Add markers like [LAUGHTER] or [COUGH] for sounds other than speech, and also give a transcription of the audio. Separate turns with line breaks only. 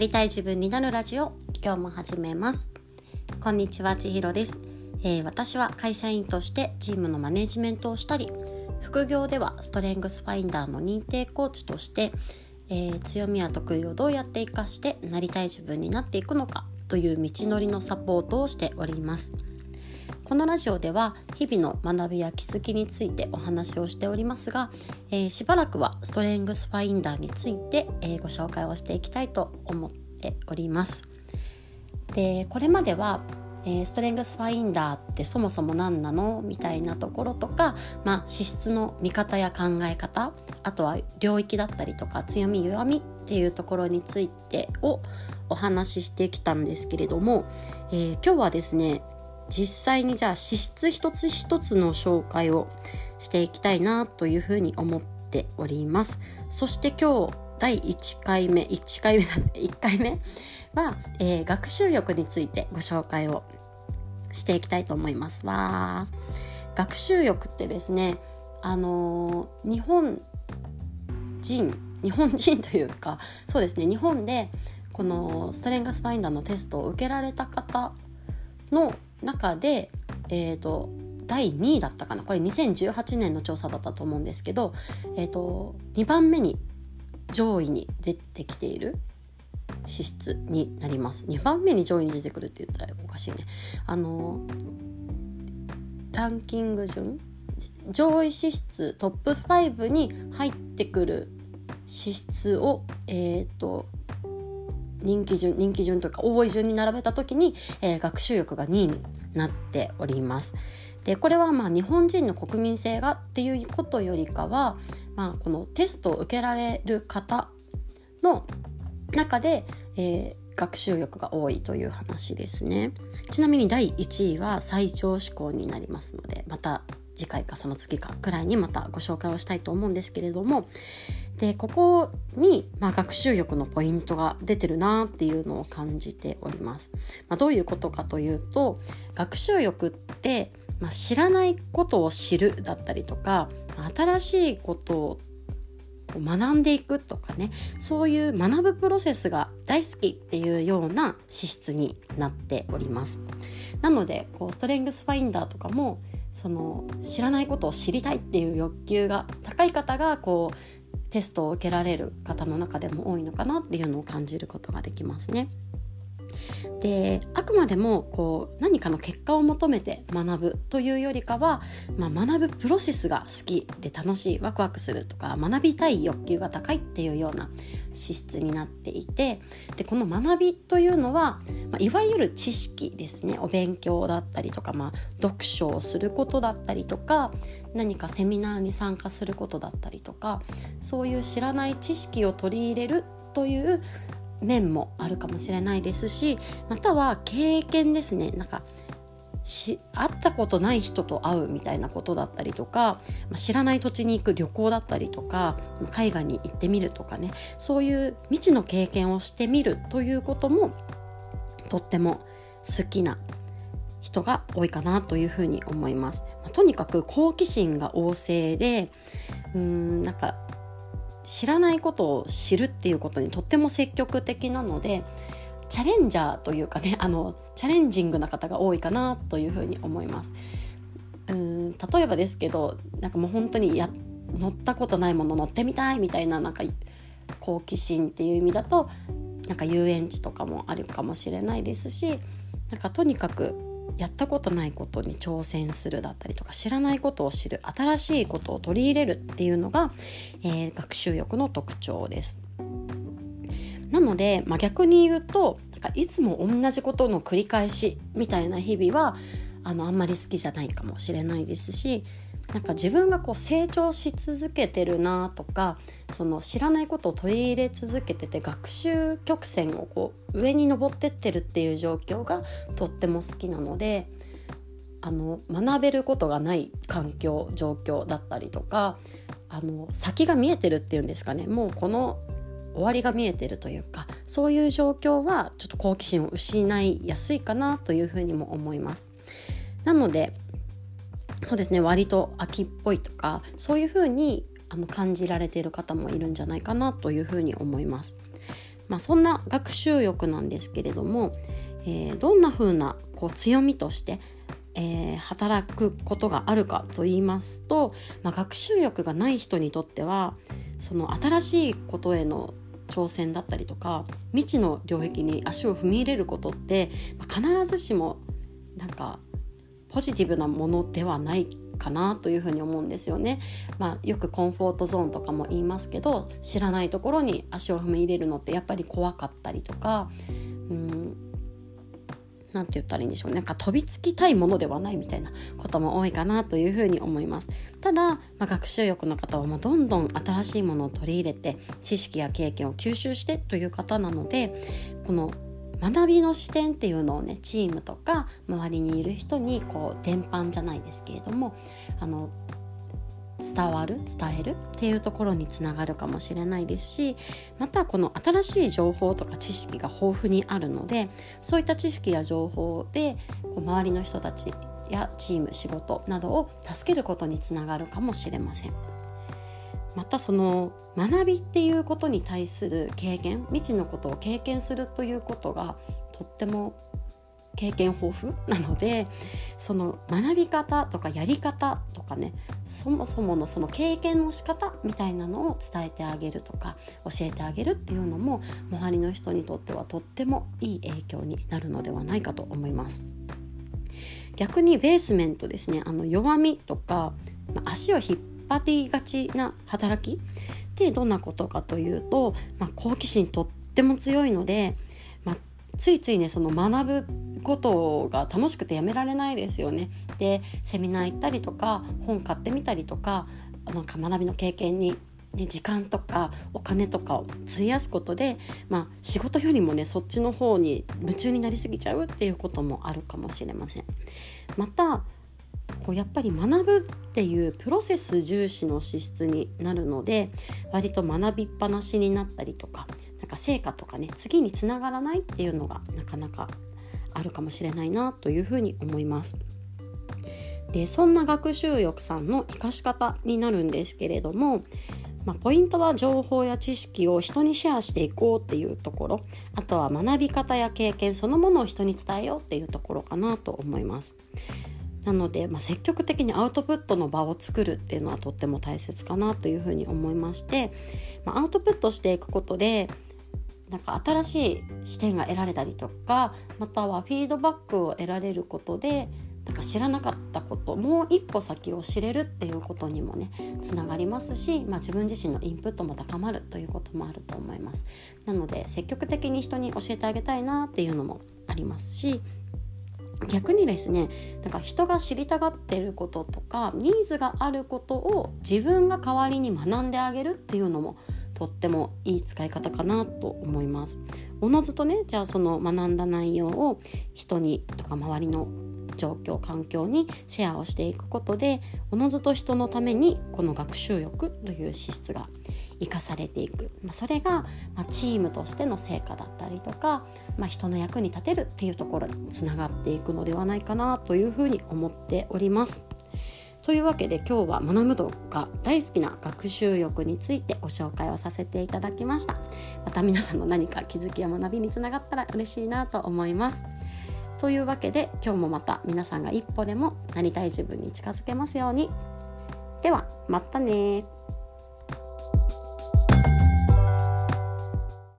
りたい自分になるラジオ今日も始めます。こんにちは千尋です、えー、私は会社員としてチームのマネジメントをしたり副業ではストレングスファインダーの認定コーチとして、えー、強みや得意をどうやって活かしてなりたい自分になっていくのかという道のりのサポートをしております。このラジオでは日々の学びや気づきについてお話をしておりますが、えー、しばらくはストレングスファインダーについて、えー、ご紹介をしていきたいと思っております。でこれまではえー、ストレングスファインダーってそもそも何なのみたいなところとか、まあ、資質の見方や考え方あとは領域だったりとか強み弱みっていうところについてをお話ししてきたんですけれども、えー、今日はですね実際にじゃあ資質一つ一つの紹介をしていきたいなというふうに思っております。そして今日第1回目1回目なんで1回目は、えー、学習欲についてご紹介をしていきたいと思います。わ学習欲ってですねあのー、日本人日本人というかそうですね日本でこのストレングスファインダーのテストを受けられた方の中で、えーと、第2位だったかな。これ2018年の調査だったと思うんですけど、えーと、2番目に上位に出てきている資質になります。2番目に上位に出てくるって言ったらおかしいね。あのランキング順？上位資質トップ5に入ってくる資質をえっ、ー、と人気順人気順というか多い順に並べた時に、えー、学習欲が2位になっております。でこれはまあ日本人の国民性がっていうことよりかは、まあ、このテストを受けられる方の中で、えー、学習欲が多いという話ですねちなみに第1位は最長志向になりますのでまた次回かその次かくらいにまたご紹介をしたいと思うんですけれども。でここに、まあ、学習欲のポイントが出てるなっていうのを感じております。まあ、どういうことかというと学習欲って、まあ、知らないことを知るだったりとか新しいことを学んでいくとかね。そういう学ぶプロセスが大好きっていうような資質になっております。なのでこうストレングスファインダーとかもその知らないことを知りたいっていう欲求が高い方がこうテストを受けられる方の中でも多いのかなっていうのを感じることができますね。であくまでもこう何かの結果を求めて学ぶというよりかは、まあ、学ぶプロセスが好きで楽しいワクワクするとか学びたい欲求が高いっていうような資質になっていてでこの学びというのは、まあ、いわゆる知識ですね。お勉強だったりとか、まあ、読書をすることだったりとか何かセミナーに参加することだったりとかそういう知らない知識を取り入れるという面もあるかもしれないですしまたは経験ですね。なんかし会ったことない人と会うみたいなことだったりとか、知らない土地に行く旅行だったりとか海外に行ってみるとかね。そういう未知の経験をしてみるということもとっても好きな人が多いかなというふうに思います。まあ、とにかく好奇心が旺盛でうーんなんか知らないことを知るっていうことにとっても積極的なのでチャレンジャーというかねあのチャレンジングな方が多いかなというふうに思います。うん例えばですけどなんかもう本当にや乗ったことないもの乗ってみたいみたいななんか好奇心っていう意味だとなんか遊園地とかもあるかもしれないですしなんかとにかくやったことないことに挑戦するだったりとか知らないことを知る新しいことを取り入れるっていうのが、えー、学習欲の特徴です。なので、まあ、逆に言うとなんかいつも同じことの繰り返しみたいな日々はあのあんまり好きじゃないかもしれないですしなんか自分がこう成長し続けてるなとかその知らないことを取り入れ続けてて学習曲線をこう上に登ってってるっていう状況がとっても好きなのであの学べることがない環境状況だったりとかあの先が見えてるっていうんですかねもうこの終わりが見えてるというかそういう状況はちょっと好奇心を失いやすいかなというふうにも思います。なのでそうですね割と秋っぽいとかそういうふうに感じられている方もいるんじゃないかなというふうに思います。まあ、そんな学習欲なんですけれども、えー、どんな風なこう強みとして、えー、働くことがあるかと言いますと、まあ、学習欲がない人にとってはその新しいことへの挑戦だったりとか未知の領域に足を踏み入れることって、まあ、必ずしもなんかポジティブなものではないかなというふうに思うんですよね。まあ、よくコンフォートゾーンとかも言いますけど知らないところに足を踏み入れるのってやっぱり怖かったりとかうんなんて言ったらいいんでしょうねなんか飛びつきたいものではないみたいなことも多いかなというふうに思いますただ、まあ、学習欲の方はもうどんどん新しいものを取り入れて知識や経験を吸収してという方なのでこの学びの視点っていうのをねチームとか周りにいる人にこう伝播じゃないですけれどもあの伝わる伝えるっていうところにつながるかもしれないですしまたこの新しい情報とか知識が豊富にあるのでそういった知識や情報でこう周りの人たちやチーム仕事などを助けることにつながるかもしれません。またその学びっていうことに対する経験未知のことを経験するということがとっても経験豊富なので [LAUGHS] その学び方とかやり方とかねそもそものその経験の仕方みたいなのを伝えてあげるとか教えてあげるっていうのも周りの人にとってはとってもいい影響になるのではないかと思います。逆にベースメントですねあの弱みとか足を引っ張りがちな働きってどんなことかというと、まあ、好奇心とっても強いので、まあ、ついついねその学ぶことが楽しくてやめられないですよね。でセミナー行ったりとか本買ってみたりとかなんか学びの経験にね、時間とかお金とかを費やすことで、まあ、仕事よりもねそっちの方に夢中になりすぎちゃうっていうこともあるかもしれません。またこうやっぱり学ぶっていうプロセス重視の資質になるので割と学びっぱなしになったりとかなんか成果とかね次につながらないっていうのがなかなかあるかもしれないなというふうに思います。でそんな学習欲さんの生かし方になるんですけれども、まあ、ポイントは情報や知識を人にシェアしていこうっていうところあとは学び方や経験そのものを人に伝えようっていうところかなと思います。なので、まあ、積極的にアウトプットの場を作るっていうのはとっても大切かなというふうに思いまして、まあ、アウトプットしていくことでなんか新しい視点が得られたりとかまたはフィードバックを得られることでなんか知らなかったこともう一歩先を知れるっていうことにもねつながりますし、まあ、自分自身のインプットも高まるということもあると思います。なので積極的に人に教えてあげたいなっていうのもありますし逆にですねなんか人が知りたがってることとかニーズがあることを自分が代わりに学んであげるっていうのもとってもいい使い方かなと思います。おのずとねじゃあその学んだ内容を人にとか周りの状況環境にシェアをしていくことでおのずと人のためにこの学習欲という資質が生かされていく、まあ、それが、まあ、チームとしての成果だったりとか、まあ、人の役に立てるっていうところにつながっていくのではないかなというふうに思っております。というわけで今日は学ぶのが大好きな学習欲についてご紹介をさせていただきました。また皆さんの何か気づきや学びにつながったら嬉しいなと思います。というわけで今日もまた皆さんが一歩でもなりたい自分に近づけますように。ではまたね